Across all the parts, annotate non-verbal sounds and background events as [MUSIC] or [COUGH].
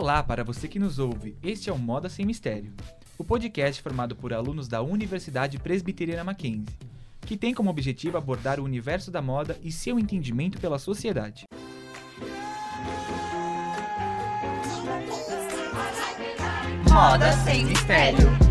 Olá para você que nos ouve, este é o Moda Sem Mistério, o podcast formado por alunos da Universidade Presbiteriana Mackenzie, que tem como objetivo abordar o universo da moda e seu entendimento pela sociedade. Moda Sem Mistério.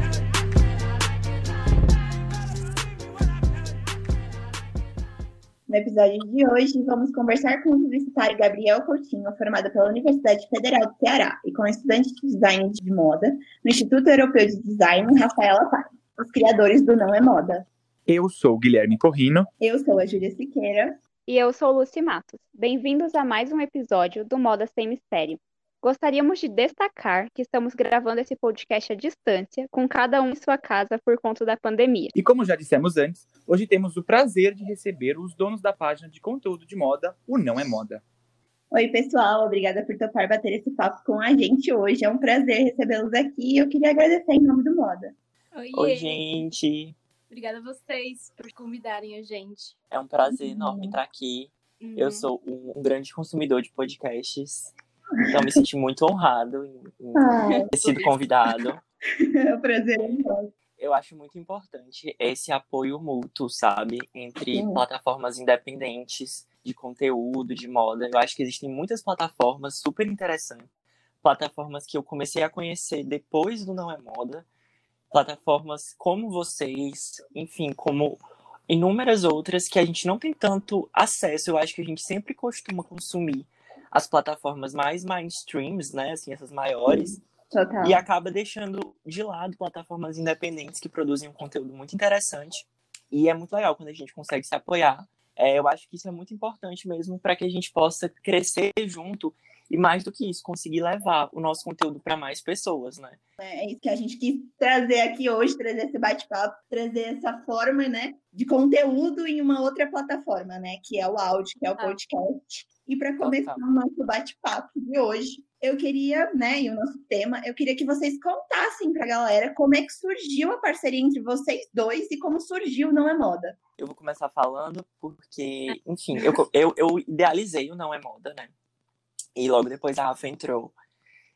No episódio de hoje, vamos conversar com o publicitário Gabriel Coutinho, formado pela Universidade Federal do Ceará, e com o estudante de design de moda no Instituto Europeu de Design, Rafaela Paz, os criadores do Não é Moda. Eu sou o Guilherme Corrino. Eu sou a Júlia Siqueira. E eu sou Lucy Matos. Bem-vindos a mais um episódio do Moda Sem Mistério. Gostaríamos de destacar que estamos gravando esse podcast à distância, com cada um em sua casa por conta da pandemia. E como já dissemos antes, hoje temos o prazer de receber os donos da página de conteúdo de moda, o Não é Moda. Oi, pessoal, obrigada por topar bater esse papo com a gente hoje. É um prazer recebê-los aqui e eu queria agradecer em nome do Moda. Oi, Oi, gente. Obrigada a vocês por convidarem a gente. É um prazer enorme estar aqui. Uhum. Eu sou um grande consumidor de podcasts. Então, me senti muito honrado em, em Ah, ter sido convidado. [LAUGHS] o prazer é nosso. Eu acho muito importante esse apoio mútuo, sabe? Entre Sim. plataformas independentes de conteúdo, de moda. Eu acho que existem muitas plataformas super interessantes. Plataformas que eu comecei a conhecer depois do Não é Moda. Plataformas como vocês, enfim, como inúmeras outras que a gente não tem tanto acesso. Eu acho que a gente sempre costuma consumir as plataformas mais mainstreams, né? Assim, essas maiores. Total. E acaba deixando de lado plataformas independentes que produzem um conteúdo muito interessante. E é muito legal quando a gente consegue se apoiar. É, eu acho que isso é muito importante mesmo para que a gente possa crescer junto e, mais do que isso, conseguir levar o nosso conteúdo para mais pessoas, né? É isso que a gente quis trazer aqui hoje, trazer esse bate-papo, trazer essa forma, né, de conteúdo em uma outra plataforma, né, que é o áudio, que é o Ah. podcast. E para começar Total. o nosso bate-papo de hoje, eu queria, né, e o nosso tema, eu queria que vocês contassem para a galera como é que surgiu a parceria entre vocês dois e como surgiu o Não é Moda. Eu vou começar falando porque, enfim, eu, eu, eu idealizei o Não é Moda, né? E logo depois a Rafa entrou.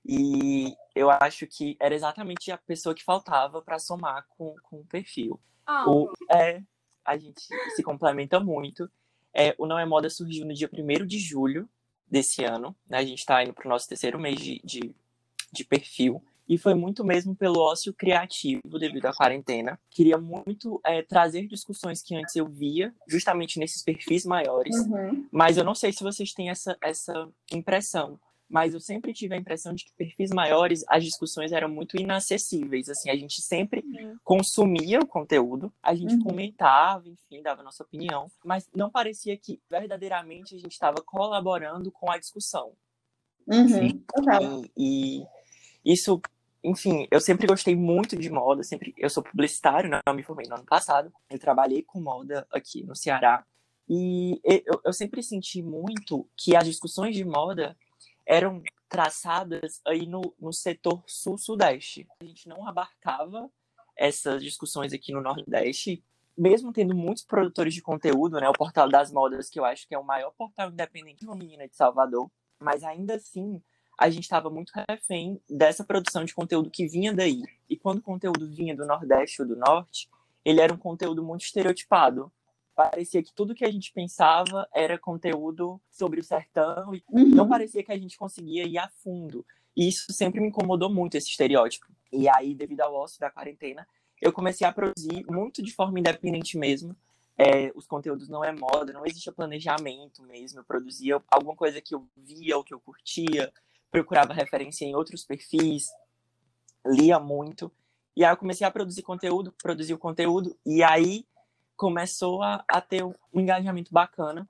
E eu acho que era exatamente a pessoa que faltava para somar com, com o perfil. Ah, O, é, a gente se complementa muito. É, o Não é Moda surgiu no dia 1 de julho desse ano. Né? A gente está indo para o nosso terceiro mês de, de, de perfil. E foi muito mesmo pelo ócio criativo devido à quarentena. Queria muito é, trazer discussões que antes eu via, justamente nesses perfis maiores. Uhum. Mas eu não sei se vocês têm essa, essa impressão. Mas eu sempre tive a impressão de que perfis maiores, as discussões eram muito inacessíveis. Assim, a gente sempre consumia o conteúdo, a gente Uhum. comentava, enfim, dava nossa opinião, mas não parecia que verdadeiramente a gente estava colaborando com a discussão. Uhum. Total. E, e isso, enfim, eu sempre gostei muito de moda, sempre eu sou publicitário, né? Eu me formei no ano passado, eu trabalhei com moda aqui no Ceará. E eu, eu sempre senti muito que as discussões de moda eram traçadas aí no, no setor sul-sudeste. A gente não abarcava essas discussões aqui no Nordeste, mesmo tendo muitos produtores de conteúdo, né? O Portal das Modas, que eu acho que é o maior portal independente feminina de Salvador, mas ainda assim a gente estava muito refém dessa produção de conteúdo que vinha daí. E quando o conteúdo vinha do Nordeste ou do Norte, ele era um conteúdo muito estereotipado. Parecia que tudo que a gente pensava era conteúdo sobre o sertão e Uhum. não parecia que a gente conseguia ir a fundo. E isso sempre me incomodou muito, esse estereótipo. E aí, devido ao ócio da quarentena, eu comecei a produzir muito de forma independente mesmo. É, os conteúdos não é moda, não existia planejamento mesmo. Eu produzia alguma coisa que eu via ou que eu curtia, procurava referência em outros perfis, lia muito. E aí eu comecei a produzir conteúdo, produzir o conteúdo, e aí começou a, a ter um engajamento bacana.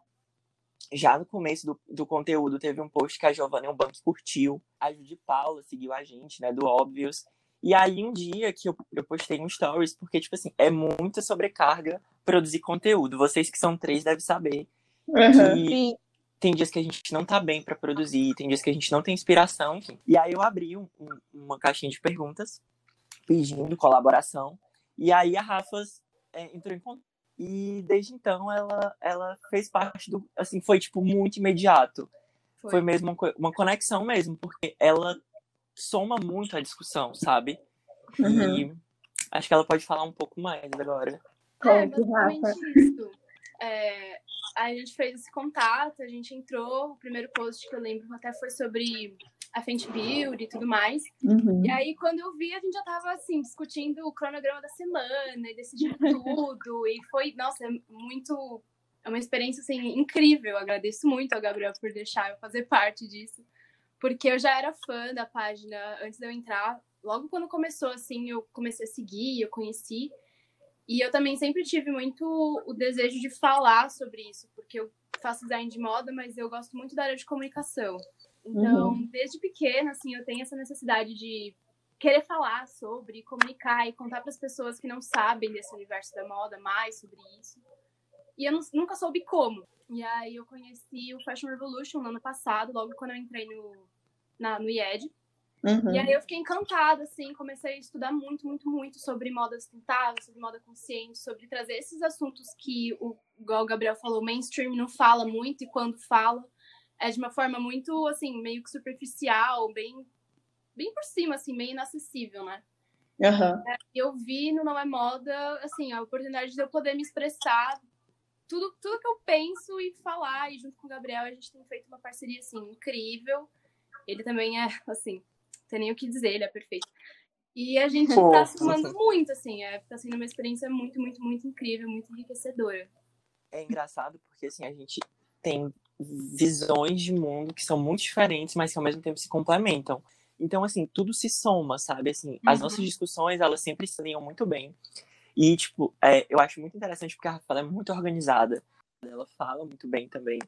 Já no começo do, do conteúdo, teve um post que a Giovanna Eubank curtiu, a Judy Paula seguiu a gente, né, do Óbvios. E aí, um dia que eu, eu postei um stories, porque, tipo assim, é muita sobrecarga produzir conteúdo. Vocês que são três devem saber Uhum. tem dias que a gente não tá bem pra produzir, tem dias que a gente não tem inspiração, enfim. E aí eu abri um- um- uma caixinha de perguntas pedindo colaboração. E aí a Rafa é, entrou em contato. E desde então ela, ela fez parte do. Assim, foi tipo muito imediato. Foi, mesmo uma, uma conexão mesmo, porque ela soma muito a discussão, sabe? Uhum. E acho que ela pode falar um pouco mais agora. É, basicamente isso. É, a gente fez esse contato, a gente entrou, o primeiro post que eu lembro até foi sobre a Fenty Beauty e tudo mais. Uhum. E aí, quando eu vi, a gente já tava, assim, discutindo o cronograma da semana e decidindo [LAUGHS] tudo. e foi, nossa, é muito... É uma experiência, assim, incrível. Eu agradeço muito ao Gabriel por deixar eu fazer parte disso. Porque eu já era fã da página antes de eu entrar. Logo quando começou, assim, eu comecei a seguir, eu conheci. E eu também sempre tive muito o desejo de falar sobre isso, porque eu faço design de moda, mas eu gosto muito da área de comunicação. Então, desde pequena, assim, eu tenho essa necessidade de querer falar sobre, comunicar e contar para as pessoas que não sabem desse universo da moda mais sobre isso. E eu não- nunca soube como. E aí eu conheci o Fashion Revolution no ano passado, logo quando eu entrei no, na, no IED. Uhum. E aí eu fiquei encantada, assim, comecei a estudar muito, muito, muito sobre moda sustentável, sobre moda consciente, sobre trazer esses assuntos que, o, igual o Gabriel falou, o mainstream não fala muito, e quando fala, é de uma forma muito, assim, meio que superficial, bem, bem por cima, assim, meio inacessível, né? Aham. E eu vi no Não É Moda, assim, a oportunidade de eu poder me expressar tudo, tudo que eu penso e falar. E junto com o Gabriel, a gente tem feito uma parceria, assim, incrível. Ele também é, assim, não tem nem o que dizer, ele é perfeito. E a gente Fofo. tá somando muito, assim, é, tá sendo uma experiência muito, muito, muito incrível, muito enriquecedora. É engraçado porque assim, a gente tem visões de mundo que são muito diferentes, mas que ao mesmo tempo se complementam. Então, assim, tudo se soma, sabe? Assim, as Uhum. nossas discussões, elas sempre se alinham muito bem. E, tipo, é, eu acho muito interessante porque a Rafaela é muito organizada. Ela fala muito bem também.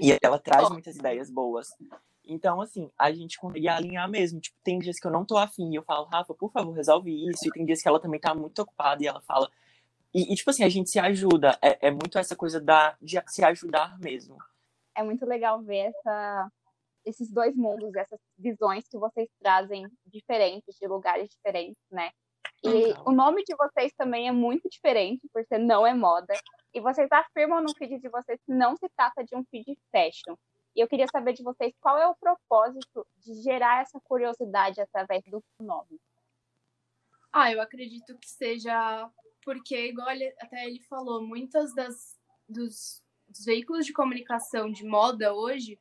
E ela traz muitas ideias boas. Então, assim, a gente consegue alinhar mesmo. Tipo, tem dias que eu não tô afim e eu falo, Rafa, por favor, resolve isso. E tem dias que ela também tá muito ocupada e ela fala. E, e, tipo assim, a gente se ajuda. É, é muito essa coisa da, de se ajudar mesmo. É muito legal ver essa, esses dois mundos, essas visões que vocês trazem diferentes, de lugares diferentes, né? E o nome de vocês também é muito diferente, por ser não é moda. E vocês afirmam no feed de vocês que não se trata de um feed fashion. E eu queria saber de vocês qual é o propósito de gerar essa curiosidade através do nome. Ah, eu acredito que seja porque, igual ele- até ele falou, muitas das dos, dos veículos de comunicação de moda hoje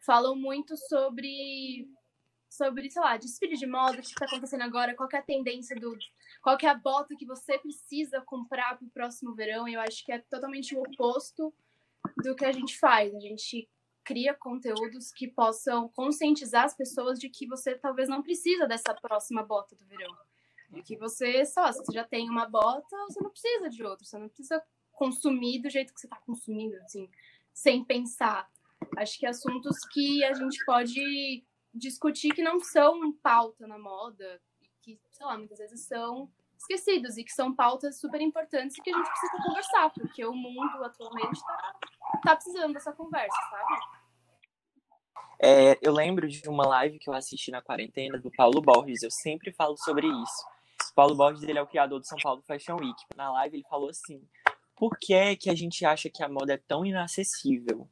falam muito sobre sobre, sei lá, desfile de moda, o que está acontecendo agora, qual é a tendência do qual é a bota que você precisa comprar para o próximo verão. E eu acho que é totalmente o oposto do que a gente faz. A gente cria conteúdos que possam conscientizar as pessoas de que você talvez não precisa dessa próxima bota do verão. De que você, só, se você já tem uma bota, você não precisa de outra, você não precisa consumir do jeito que você está consumindo, assim, sem pensar. Acho que assuntos que a gente pode discutir que não são pauta na moda, que, sei lá, muitas vezes são esquecidos e que são pautas super importantes e que a gente precisa conversar, porque o mundo atualmente tá, tá precisando dessa conversa, sabe? É, eu lembro de uma live que eu assisti na quarentena do Paulo Borges. Eu sempre falo sobre isso. Paulo Borges ele é o criador do São Paulo Fashion Week. Na live ele falou assim: por que, é que a gente acha que a moda é tão inacessível?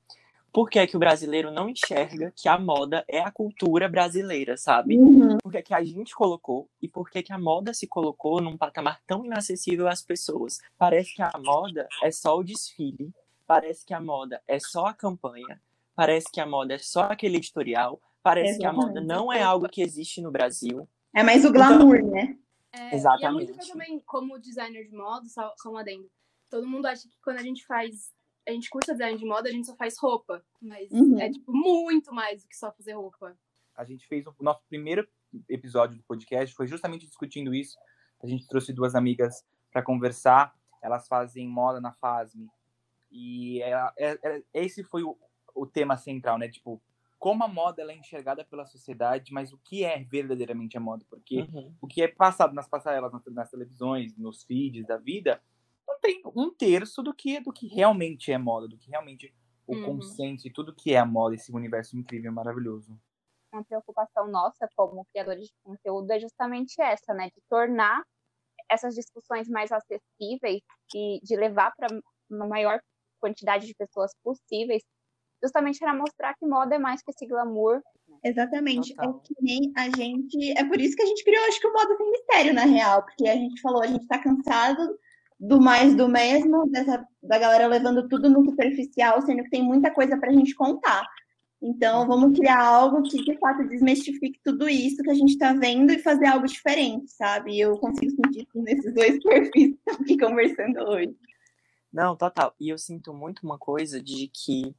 Por que, é que o brasileiro não enxerga que a moda é a cultura brasileira, sabe? Uhum. Por que, é que a gente colocou e por que, é que a moda se colocou num patamar tão inacessível às pessoas? Parece que a moda é só o desfile, parece que a moda é só a campanha, parece que a moda é só aquele editorial, parece que a moda não é algo que existe no Brasil. É mais o glamour, né? É, Exatamente. E é muito que eu também, como designer de moda, só, só um adendo. Todo mundo acha que quando a gente faz. A gente cursa design de moda, a gente só faz roupa. Mas Uhum. é, tipo, muito mais do que só fazer roupa. A gente fez o nosso primeiro episódio do podcast, foi justamente discutindo isso. A gente trouxe duas amigas para conversar. Elas fazem moda na FASM. E ela- é- é- esse foi o, o tema central, né? Tipo, como a moda ela é enxergada pela sociedade, mas o que é verdadeiramente a moda? Porque Uhum. o que é passado nas passarelas, nas, nas televisões, nos feeds da vida, não tem um terço do que do que realmente é moda, do que realmente o Uhum. consenso e tudo que é a moda, esse universo incrível, maravilhoso. uma preocupação nossa como criadores de conteúdo é justamente essa, né? De tornar essas discussões mais acessíveis e de levar para uma maior quantidade de pessoas possíveis, justamente para mostrar que moda é mais que esse glamour. Exatamente. É Total. que nem a gente. É por isso que a gente criou, acho que o modo sem mistério, na real. Porque a gente falou, a gente tá cansado do mais do mesmo, dessa, da galera levando tudo no superficial, sendo que tem muita coisa pra gente contar. Então, vamos criar algo que de fato desmistifique tudo isso que a gente tá vendo e fazer algo diferente, sabe? Eu consigo sentir isso nesses dois [LAUGHS] perfis que estão aqui conversando hoje. Não, total. E eu sinto muito uma coisa de que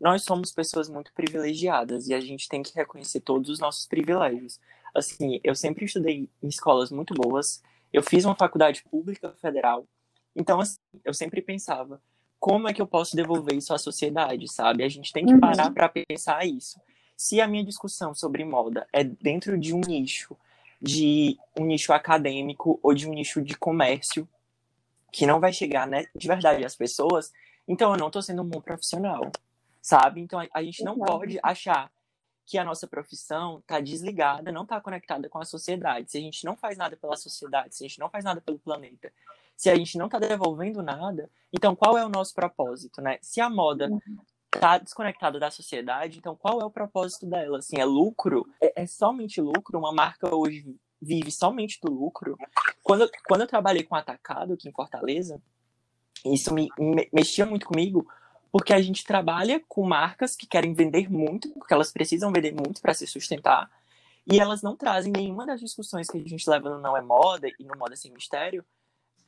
nós somos pessoas muito privilegiadas e a gente tem que reconhecer todos os nossos privilégios. Assim, eu sempre estudei em escolas muito boas, eu fiz uma faculdade pública federal, então assim, eu sempre pensava, como é que eu posso devolver isso à sociedade, sabe? A gente tem que Uhum. parar para pensar isso. Se a minha discussão sobre moda é dentro de um nicho, de um nicho acadêmico ou de um nicho de comércio, que não vai chegar, né, de verdade às pessoas, então eu não estou sendo um bom profissional, sabe? Então a, a gente não Exato. pode achar que a nossa profissão está desligada, não está conectada com a sociedade. Se a gente não faz nada pela sociedade, se a gente não faz nada pelo planeta, se a gente não está devolvendo nada, então qual é o nosso propósito, né? Se a moda está desconectada da sociedade, então qual é o propósito dela? Assim, é lucro? É, é somente lucro? Uma marca hoje vive somente do lucro? Quando, quando eu trabalhei com atacado aqui em Fortaleza, isso me, me- mexia muito comigo, porque a gente trabalha com marcas que querem vender muito, porque elas precisam vender muito para se sustentar, e elas não trazem nenhuma das discussões que a gente leva no Não é Moda e no Moda Sem Mistério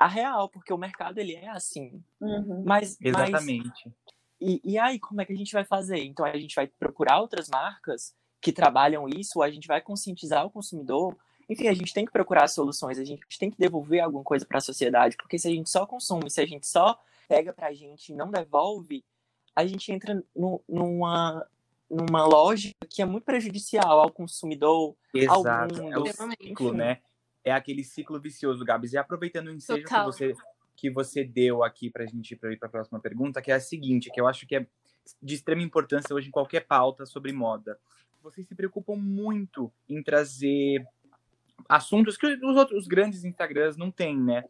a real, porque o mercado ele é assim. Uhum. Mas, mas Exatamente. e, e aí, como é que a gente vai fazer? Então, a gente vai procurar outras marcas que trabalham isso, ou a gente vai conscientizar o consumidor. Enfim, a gente tem que procurar soluções, a gente tem que devolver alguma coisa para a sociedade, porque se a gente só consome, se a gente só pega pra gente e não devolve, a gente entra nu- numa, numa lógica que é muito prejudicial ao consumidor, ao Exato. É mundo. o Extremamente. ciclo, né? É aquele ciclo vicioso, Gabs. E aproveitando o ensejo que você, que você deu aqui pra gente pra ir pra próxima pergunta, que é a seguinte, que eu acho que é de extrema importância hoje em qualquer pauta sobre moda. Vocês se preocupam muito em trazer assuntos que os outros os grandes Instagrams não têm, né?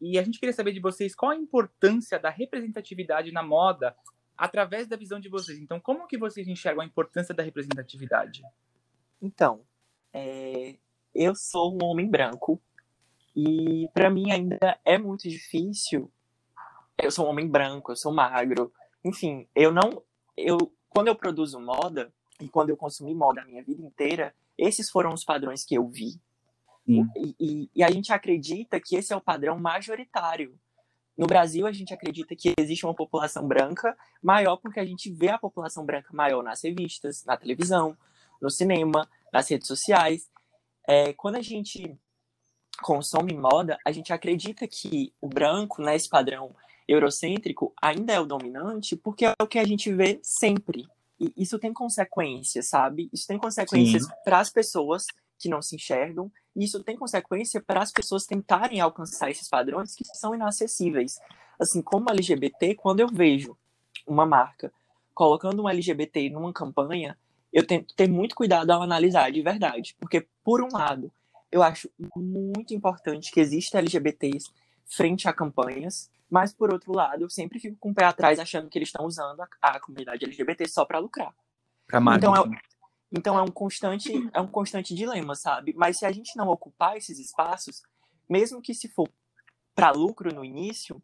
E a gente queria saber de vocês qual a importância da representatividade na moda através da visão de vocês. Então, como que vocês enxergam a importância da representatividade? Então, é, eu sou um homem branco e para mim ainda é muito difícil. Eu sou um homem branco, eu sou magro, enfim, eu não, eu quando eu produzo moda e quando eu consumi moda a minha vida inteira, esses foram os padrões que eu vi. E, e- e a gente acredita que esse é o padrão majoritário. No Brasil, a gente acredita que existe uma população branca maior porque a gente vê a população branca maior nas revistas, na televisão, no cinema, nas redes sociais. É, quando a gente consome moda, a gente acredita que o branco, né, esse padrão eurocêntrico, ainda é o dominante porque é o que a gente vê sempre. E isso tem consequências, sabe? Isso tem consequências para as pessoas que não se enxergam, e isso tem consequência para as pessoas tentarem alcançar esses padrões que são inacessíveis. Assim, como LGBT, quando eu vejo uma marca colocando um LGBT numa campanha, eu tento ter muito cuidado ao analisar de verdade. Porque, por um lado, eu acho muito importante que exista LGBTs frente a campanhas, mas, por outro lado, eu sempre fico com o pé atrás achando que eles estão usando a, a comunidade LGBT só para lucrar. Pra Então, marketing. Então é um constante, é um constante dilema, sabe? Mas se a gente não ocupar esses espaços, mesmo que se for para lucro no início,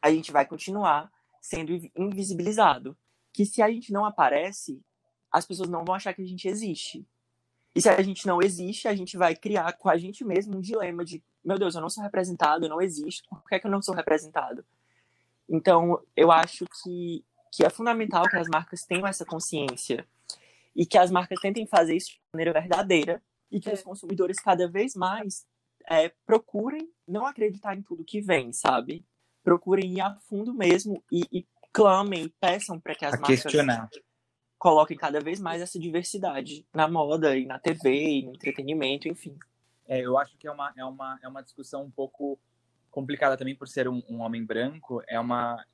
a gente vai continuar sendo invi- invisibilizado. Que se a gente não aparece, as pessoas não vão achar que a gente existe. E se a gente não existe, a gente vai criar com a gente mesmo um dilema de, meu Deus, eu não sou representado, eu não existo, por que, é que eu não sou representado? Então, eu acho que, que é fundamental que as marcas tenham essa consciência e que as marcas tentem fazer isso de maneira verdadeira e que os consumidores cada vez mais é, procurem não acreditar em tudo que vem, sabe? Procurem ir a fundo mesmo e, e clamem peçam para que as A marcas questionar. Coloquem cada vez mais essa diversidade na moda e na TV e no entretenimento, enfim. É, eu acho que é uma, é, uma, é uma discussão um pouco complicada também por ser um, um homem branco. É uma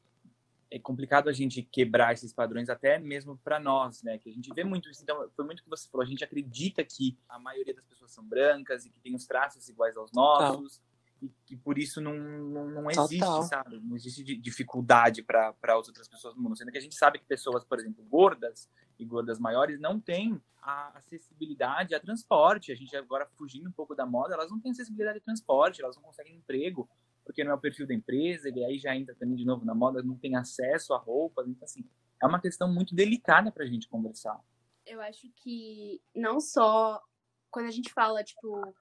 é complicado a gente quebrar esses padrões até mesmo para nós, né? Que a gente vê muito isso. Então, foi muito o que você falou. A gente acredita que a maioria das pessoas são brancas e que tem os traços iguais aos nossos. E que por isso não, não, não existe, Total. sabe? Não existe di- dificuldade para as outras pessoas do mundo. Sendo que a gente sabe que pessoas, por exemplo, gordas e gordas maiores não têm a acessibilidade a transporte. A gente agora fugindo um pouco da moda, elas não têm acessibilidade a transporte, elas não conseguem emprego porque não é o perfil da empresa, e aí já entra também de novo na moda, não tem acesso a roupas, então assim, é uma questão muito delicada para a gente conversar. Eu acho que não só quando a gente fala, tipo,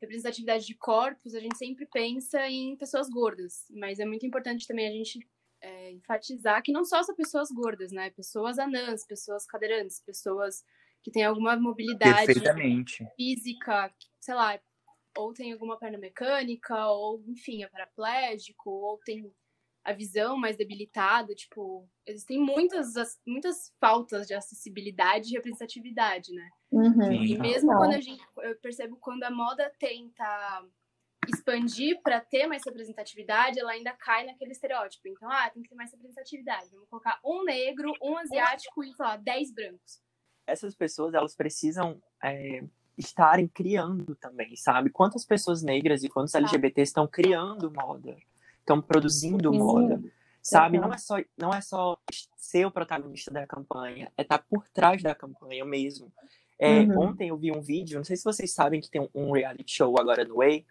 representatividade de corpos, a gente sempre pensa em pessoas gordas, mas é muito importante também a gente é, enfatizar que não só são pessoas gordas, né? Pessoas anãs, pessoas cadeirantes, pessoas que têm alguma mobilidade física, sei lá, ou tem alguma perna mecânica, ou enfim, é paraplégico, ou tem a visão mais debilitada, tipo, existem muitas, muitas faltas de acessibilidade e representatividade, né? Uhum. E mesmo quando a gente, eu percebo quando a moda tenta expandir para ter mais representatividade, ela ainda cai naquele estereótipo. Então, ah, tem que ter mais representatividade. Vamos colocar um negro, um asiático e, sei lá, dez brancos. essas pessoas elas precisam é, estarem criando também, sabe? Quantas pessoas negras e quantos LGBTs estão criando moda, estão produzindo Sim. moda, sabe? Não é só não é só ser o protagonista da campanha, é estar por trás da campanha mesmo. É, Uhum. Ontem eu vi um vídeo, não sei se vocês sabem que tem um, reality show agora no Way,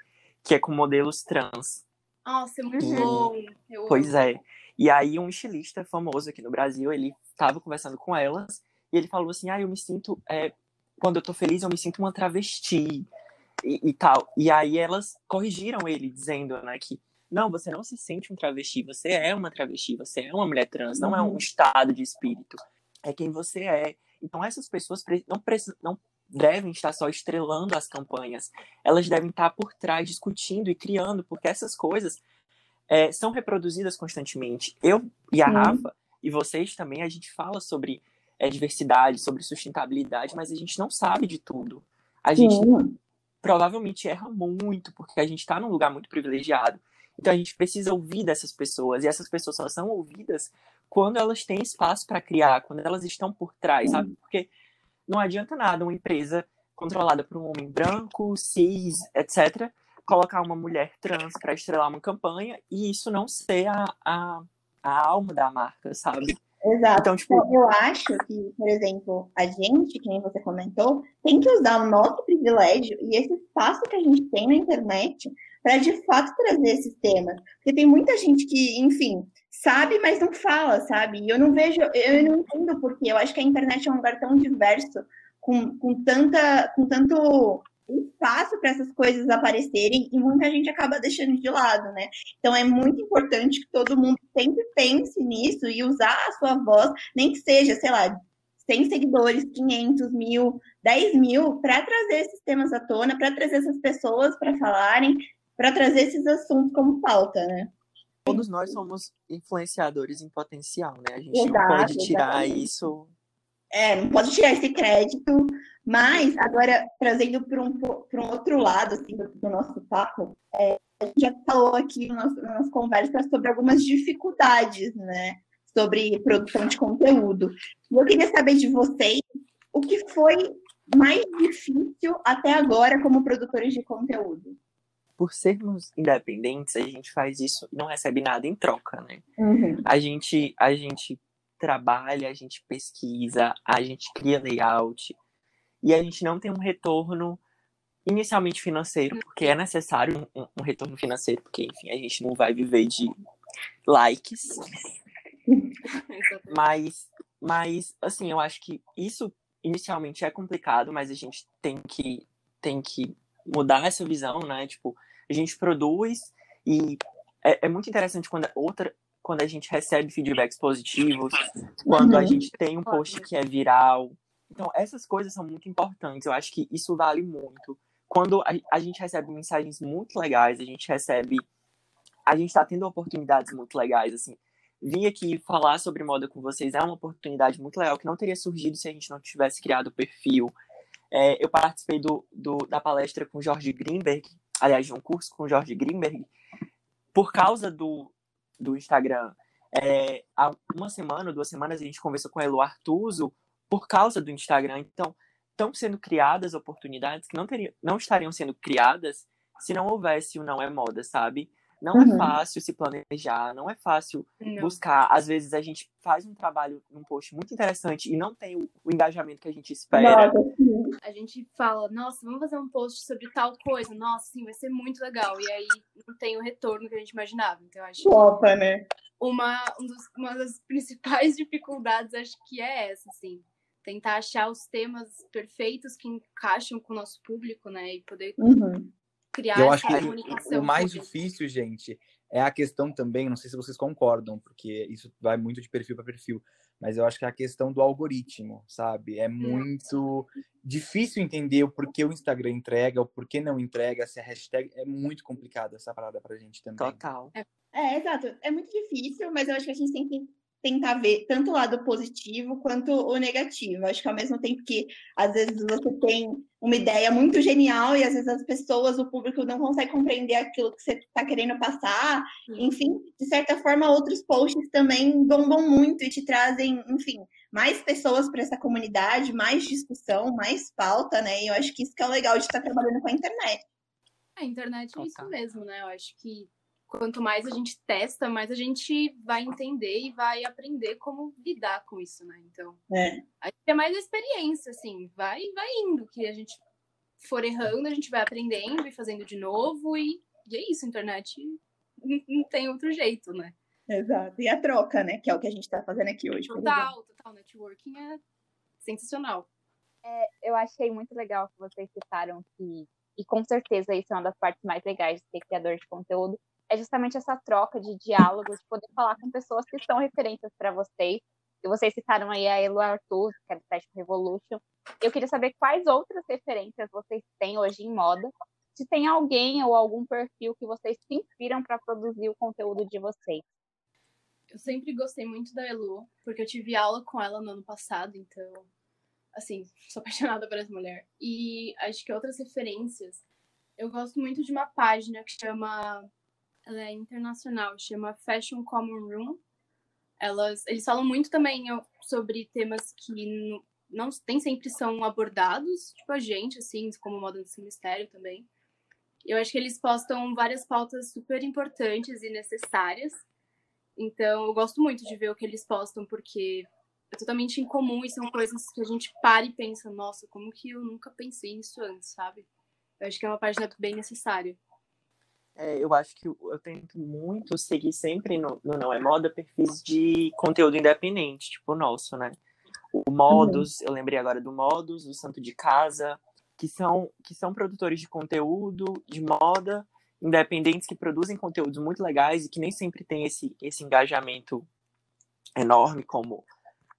que é com modelos trans. Nossa, é muito bom. Eu Pois amo. é. E aí um estilista famoso aqui no Brasil, ele estava conversando com elas e ele falou assim: "Ah, eu me sinto é, quando eu tô feliz, eu me sinto uma travesti" e, e tal. E aí elas corrigiram ele dizendo, né, que não, você não se sente um travesti, você é uma travesti, você é uma mulher trans, não é um Uhum. estado de espírito, é quem você é. Então essas pessoas não precisam não devem estar só estrelando as campanhas, elas devem estar por trás discutindo e criando, porque essas coisas é, são reproduzidas constantemente. Eu e a. Rafa, e vocês também, a gente fala sobre é, diversidade, sobre sustentabilidade, mas a gente não sabe de tudo. A gente provavelmente erra muito, porque a gente está num lugar muito privilegiado. Então a gente precisa ouvir dessas pessoas, e essas pessoas só são ouvidas quando elas têm espaço para criar, quando elas estão por trás, sabe? Porque não adianta nada uma empresa controlada por um homem branco, cis, etc., colocar uma mulher trans para estrelar uma campanha e isso não ser a, a, a alma da marca, sabe? Exato. Então, tipo, eu acho que, por exemplo, a gente, que nem você comentou, tem que usar o nosso privilégio e esse espaço que a gente tem na internet para de fato trazer esses temas. Porque tem muita gente que, enfim, sabe, mas não fala, sabe? E eu não vejo, eu não entendo porque. Eu acho que a internet é um lugar tão diverso, com, com, tanta, com tanto espaço para essas coisas aparecerem e muita gente acaba deixando de lado, né? Então é muito importante que todo mundo sempre pense nisso e usar a sua voz, nem que seja, sei lá, 100 seguidores, 500 mil, 10 mil, para trazer esses temas à tona, para trazer essas pessoas para falarem, para trazer esses assuntos como pauta, né? todos nós somos influenciadores em potencial, né? A gente não Exato, pode tirar exatamente. isso. É, não posso tirar esse crédito, mas agora trazendo para um, pra um outro lado assim, do, do nosso papo, é, a gente já falou aqui na nossa, na nossa conversa sobre algumas dificuldades, né? Sobre produção de conteúdo. E eu queria saber de vocês o que foi mais difícil até agora como produtores de conteúdo. Por sermos independentes, a gente faz isso e não recebe nada em troca, né? Uhum. A gente, a gente trabalha, a gente pesquisa, a gente cria layout e a gente não tem um retorno inicialmente financeiro, porque é necessário um, um retorno financeiro, porque enfim, a gente não vai viver de likes, mas, mas assim, eu acho que isso inicialmente é complicado, mas a gente tem que, tem que mudar essa visão, né? Tipo, a gente produz e é, é muito interessante quando a outra quando a gente recebe feedbacks positivos, quando a Uhum. gente tem um post que é viral. Então, essas coisas são muito importantes. Eu acho que isso vale muito. Quando a, a gente recebe mensagens muito legais, a gente recebe. A gente está tendo oportunidades muito legais, assim. Vir aqui falar sobre moda com vocês é uma oportunidade muito legal que não teria surgido se a gente não tivesse criado o perfil. É, eu participei do, do, da palestra com o Jorge Greenberg, aliás, de um curso com o Jorge Greenberg, por causa do, do Instagram. É, há uma semana, duas semanas, a gente conversou com o Elo Artuso por causa do Instagram. Então, estão sendo criadas oportunidades que não, teriam, não estariam sendo criadas se não houvesse o não é moda, sabe? Não é Uhum. fácil se planejar, não é fácil Não. buscar. Às vezes a gente faz um trabalho num post muito interessante e não tem o, o engajamento que a gente espera. Nossa. A gente fala, nossa, vamos fazer um post sobre tal coisa. Nossa, sim, vai ser muito legal. E aí não tem o retorno que a gente imaginava. Então, eu acho que Opa, né? uma, um dos- uma das [LAUGHS] principais dificuldades, acho que é essa, assim. Tentar achar os temas perfeitos que encaixam com o nosso público, né? E poder Uhum. Criar Eu essa acho que comunicação. o mais difícil, gente, é a questão também, não sei se vocês concordam, porque isso vai muito de perfil para perfil, mas eu acho que é a questão do algoritmo, sabe? É muito difícil entender o porquê o Instagram entrega, o porquê não entrega, se a hashtag é muito complicado essa parada pra gente também. Total. É, exato. É muito difícil, mas eu acho que a gente tem que tentar ver tanto o lado positivo quanto o negativo. Acho que ao mesmo tempo que às vezes você tem uma ideia muito genial e às vezes as pessoas, o público não consegue compreender aquilo que você está querendo passar. Enfim, de certa forma, outros posts também bombam muito e te trazem, enfim, mais pessoas para essa comunidade, mais discussão, mais pauta, né? E eu acho que isso que é o legal de estar trabalhando com a internet. A internet é isso mesmo, né? Eu acho que quanto mais a gente testa, mais a gente vai entender e vai aprender como lidar com isso, né? Então, É. é mais experiência, assim, vai, vai indo, que a gente for errando, a gente vai aprendendo e fazendo de novo, e, e é isso, a internet não, tem outro jeito, né? Exato. E a troca, né? Que é o que a gente está fazendo aqui hoje. Total, total, networking é sensacional. eu achei muito legal que vocês citaram que, e com certeza isso é uma das partes mais legais de ser criador de conteúdo, é justamente essa troca de diálogo, de poder falar com pessoas que são referências para vocês. E vocês citaram aí a Elo Arthur, que é do Fashion Revolution. Eu queria saber quais outras referências vocês têm hoje em moda. Se tem alguém ou algum perfil que vocês se inspiram para produzir o conteúdo de vocês. Eu sempre gostei muito da Elu, porque eu tive aula com ela no ano passado, então, assim, sou [LAUGHS] apaixonada por essa mulher. E acho que outras referências, eu gosto muito de uma página que chama, ela é internacional, chama Fashion Common Room. Elas, eles falam muito também sobre temas que não, não nem sempre são abordados, tipo a gente, assim, como moda sem mistério também. Eu acho que eles postam várias pautas super importantes e necessárias. Então, eu gosto muito de ver o que eles postam, porque é totalmente incomum e são coisas que a gente para e pensa, nossa, como que eu nunca pensei nisso antes, sabe? Eu acho que é uma página bem necessária. É, eu acho que eu, tento muito seguir sempre no, no Não é Moda perfis de conteúdo independente, tipo o nosso, né? O Modus, eu lembrei agora do Modus, do Santo de Casa, que são, que são produtores de conteúdo, de moda, independentes que produzem conteúdos muito legais e que nem sempre tem esse, esse engajamento enorme como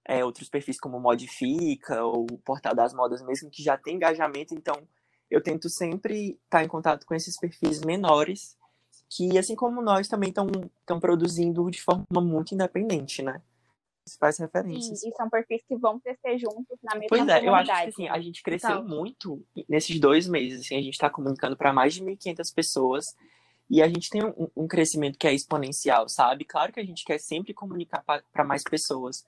é, outros perfis como Modifica ou o Portal das Modas mesmo, que já tem engajamento, então eu tento sempre estar em contato com esses perfis menores, que assim como nós também estão produzindo de forma muito independente, né? Faz referências. Sim, e são perfis que vão crescer juntos na mesma Pois é, eu acho que assim, a gente cresceu Total. muito nesses dois meses. Assim, a gente está comunicando para mais de 1.500 pessoas e a gente tem um, um crescimento que é exponencial, sabe? Claro que a gente quer sempre comunicar para mais pessoas,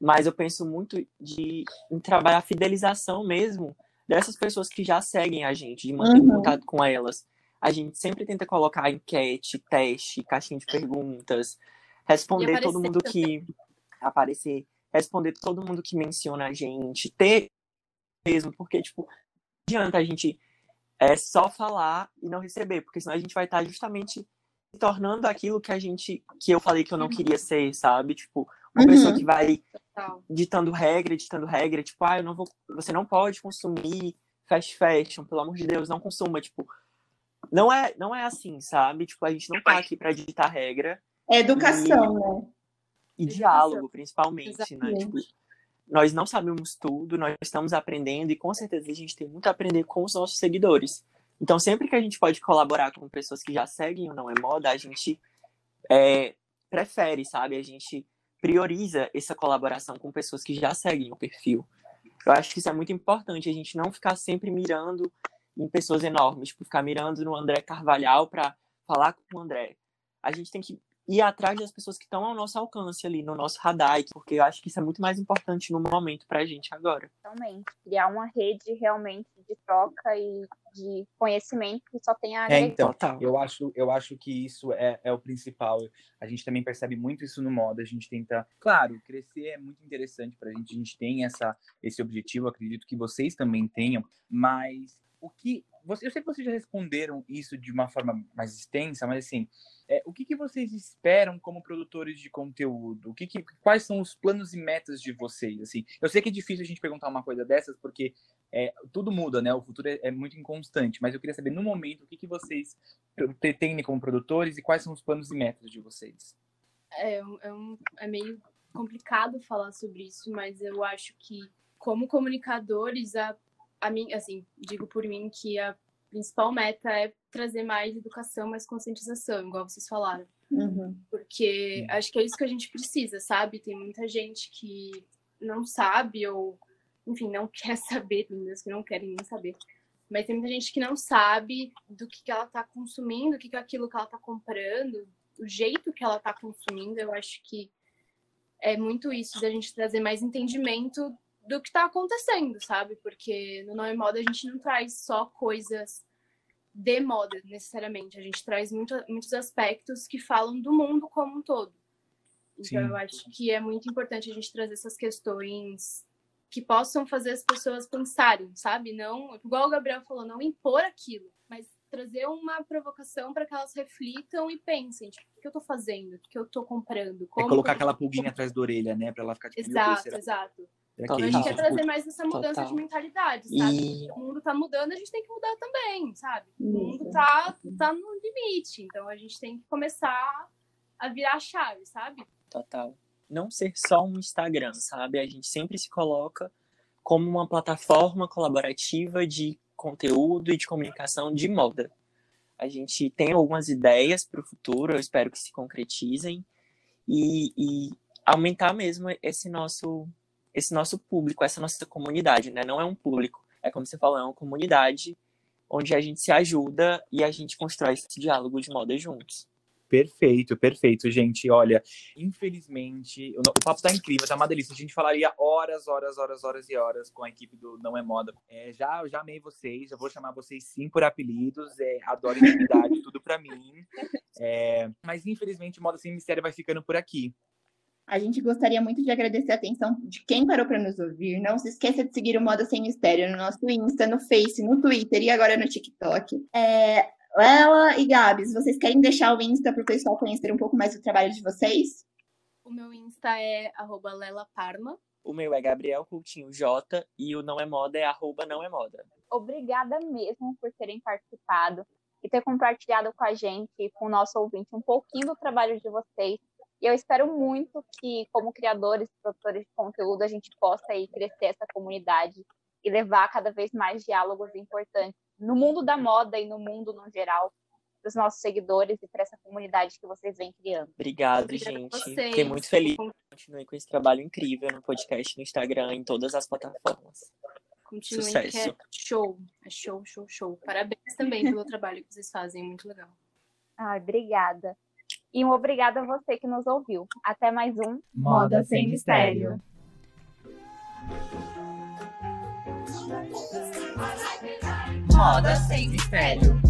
mas eu penso muito de em trabalhar a fidelização mesmo dessas pessoas que já seguem a gente, de manter Uhum. contato com elas. A gente sempre tenta colocar enquete, teste, caixinha de perguntas, responder todo mundo que aparecer, responder todo mundo que menciona a gente, ter mesmo, porque, tipo, não adianta a gente é só falar e não receber, porque senão a gente vai estar justamente se tornando aquilo que a gente, que eu falei que eu não queria ser, sabe? Tipo, uma Uhum. pessoa que vai Total. ditando regra, ditando regra, tipo, ah, eu não vou, você não pode consumir fast fashion, pelo amor de Deus, não consuma, tipo, não é, não é assim, sabe? Tipo, a gente não tá aqui para ditar regra, É educação, né? e Educação. diálogo, principalmente, né? Exatamente. Tipo, nós não sabemos tudo, nós estamos aprendendo e com certeza a gente tem muito a aprender com os nossos seguidores. Então, sempre que a gente pode colaborar com pessoas que já seguem ou não é moda, a gente é, prefere, sabe? A gente prioriza essa colaboração com pessoas que já seguem o perfil. Eu acho que isso é muito importante, a gente não ficar sempre mirando em pessoas enormes, tipo, ficar mirando no André Carvalhal para falar com o André. A gente tem que ir atrás das pessoas que estão ao nosso alcance ali, no nosso radar, porque eu acho que isso é muito mais importante no momento pra gente agora. Totalmente. Criar uma rede realmente de troca e de conhecimento que só tem a É, então, Total. eu acho, eu acho que isso é, é o principal. A gente também percebe muito isso no moda. A gente tenta, claro, crescer é muito interessante pra gente. A gente tem essa, esse objetivo, acredito que vocês também tenham, mas o que. Eu sei que vocês já responderam isso de uma forma mais extensa, mas assim, é, o que, que vocês esperam como produtores de conteúdo? O que que- quais são os planos e metas de vocês? Assim, eu sei que é difícil a gente perguntar uma coisa dessas, porque é, tudo muda, né? O futuro é, é muito inconstante, mas eu queria saber no momento o que, que vocês pretendem como produtores e quais são os planos e metas de vocês. É, é, um- é meio complicado falar sobre isso, mas eu acho que, como comunicadores, a, a mim, assim, digo por mim que a principal meta é trazer mais educação, mais conscientização, igual vocês falaram. Uhum. Porque acho que é isso que a gente precisa, sabe? Tem muita gente que não sabe ou, enfim, não [LAUGHS] quer saber, tem muitas que não querem nem saber. Mas tem muita gente que não sabe do que, que ela tá consumindo, o que, que é aquilo que ela tá comprando, o jeito que ela tá consumindo. Eu acho que é muito isso da gente trazer mais entendimento do que tá acontecendo, sabe? Porque no Não é Moda a gente não traz só coisas de moda, necessariamente. A gente traz muito, muitos aspectos que falam do mundo como um todo. Então, Sim. eu acho que é muito importante a gente trazer essas questões que possam fazer as pessoas pensarem, sabe? Não, igual o Gabriel falou, não impor aquilo, mas trazer uma provocação para que elas reflitam e pensem, tipo, o que eu tô fazendo? O que eu tô comprando? É Como colocar que eu- aquela pulguinha atrás da orelha, né? Pra ela ficar tipo, Exato, exato. Será Então, que é A Total. gente quer trazer mais essa mudança Total. de mentalidade, sabe? E O mundo tá mudando, a gente tem que mudar também, sabe? O mundo tá, tá no limite, então a gente tem que começar a virar a chave, sabe? total. Não ser só um Instagram, sabe? A gente sempre se coloca como uma plataforma colaborativa de conteúdo e de comunicação de moda. A gente tem algumas ideias para o futuro, eu espero que se concretizem e, e aumentar mesmo esse nosso esse nosso público, essa nossa comunidade, né? Não é um público, é como você falou, é uma comunidade onde a gente se ajuda e a gente constrói esse diálogo de moda juntos. Perfeito, perfeito, gente. Olha, infelizmente, o, papo tá incrível, tá uma delícia. A gente falaria horas, horas, horas, horas e horas com a equipe do Não é Moda. É, já, já amei vocês, já vou chamar vocês sim por apelidos, é, adoro intimidade, [LAUGHS] tudo pra mim. É, mas infelizmente, Moda Sem Mistério vai ficando por aqui. A gente gostaria muito de agradecer a atenção de quem parou para nos ouvir. Não se esqueça de seguir o Moda Sem Mistério no nosso Insta, no Face, no Twitter e agora no TikTok. É, Lela e Gabs, vocês querem deixar o Insta para o pessoal conhecer um pouco mais do trabalho de vocês? O meu Insta é arroba lelaparma. O meu é Gabriel Coutinho J e o Não é Moda é arroba Não é Moda. Obrigada mesmo por terem participado e ter compartilhado com a gente e com o nosso ouvinte um pouquinho do trabalho de vocês. E eu espero muito que, como criadores, produtores de conteúdo, a gente possa aí crescer essa comunidade e levar cada vez mais diálogos importantes no mundo da moda e no mundo no geral, para os nossos seguidores e para essa comunidade que vocês vêm criando. Obrigado, Obrigada gente. Fiquei muito feliz. Continue com esse trabalho incrível no podcast, no Instagram, em todas as plataformas. Continuem Sucesso. que é show. É show, show, show. Parabéns também pelo trabalho que vocês fazem, muito legal. Ai, obrigada. E um obrigado a você que nos ouviu. Até mais um Moda Sem Mistério. Moda Sem Mistério.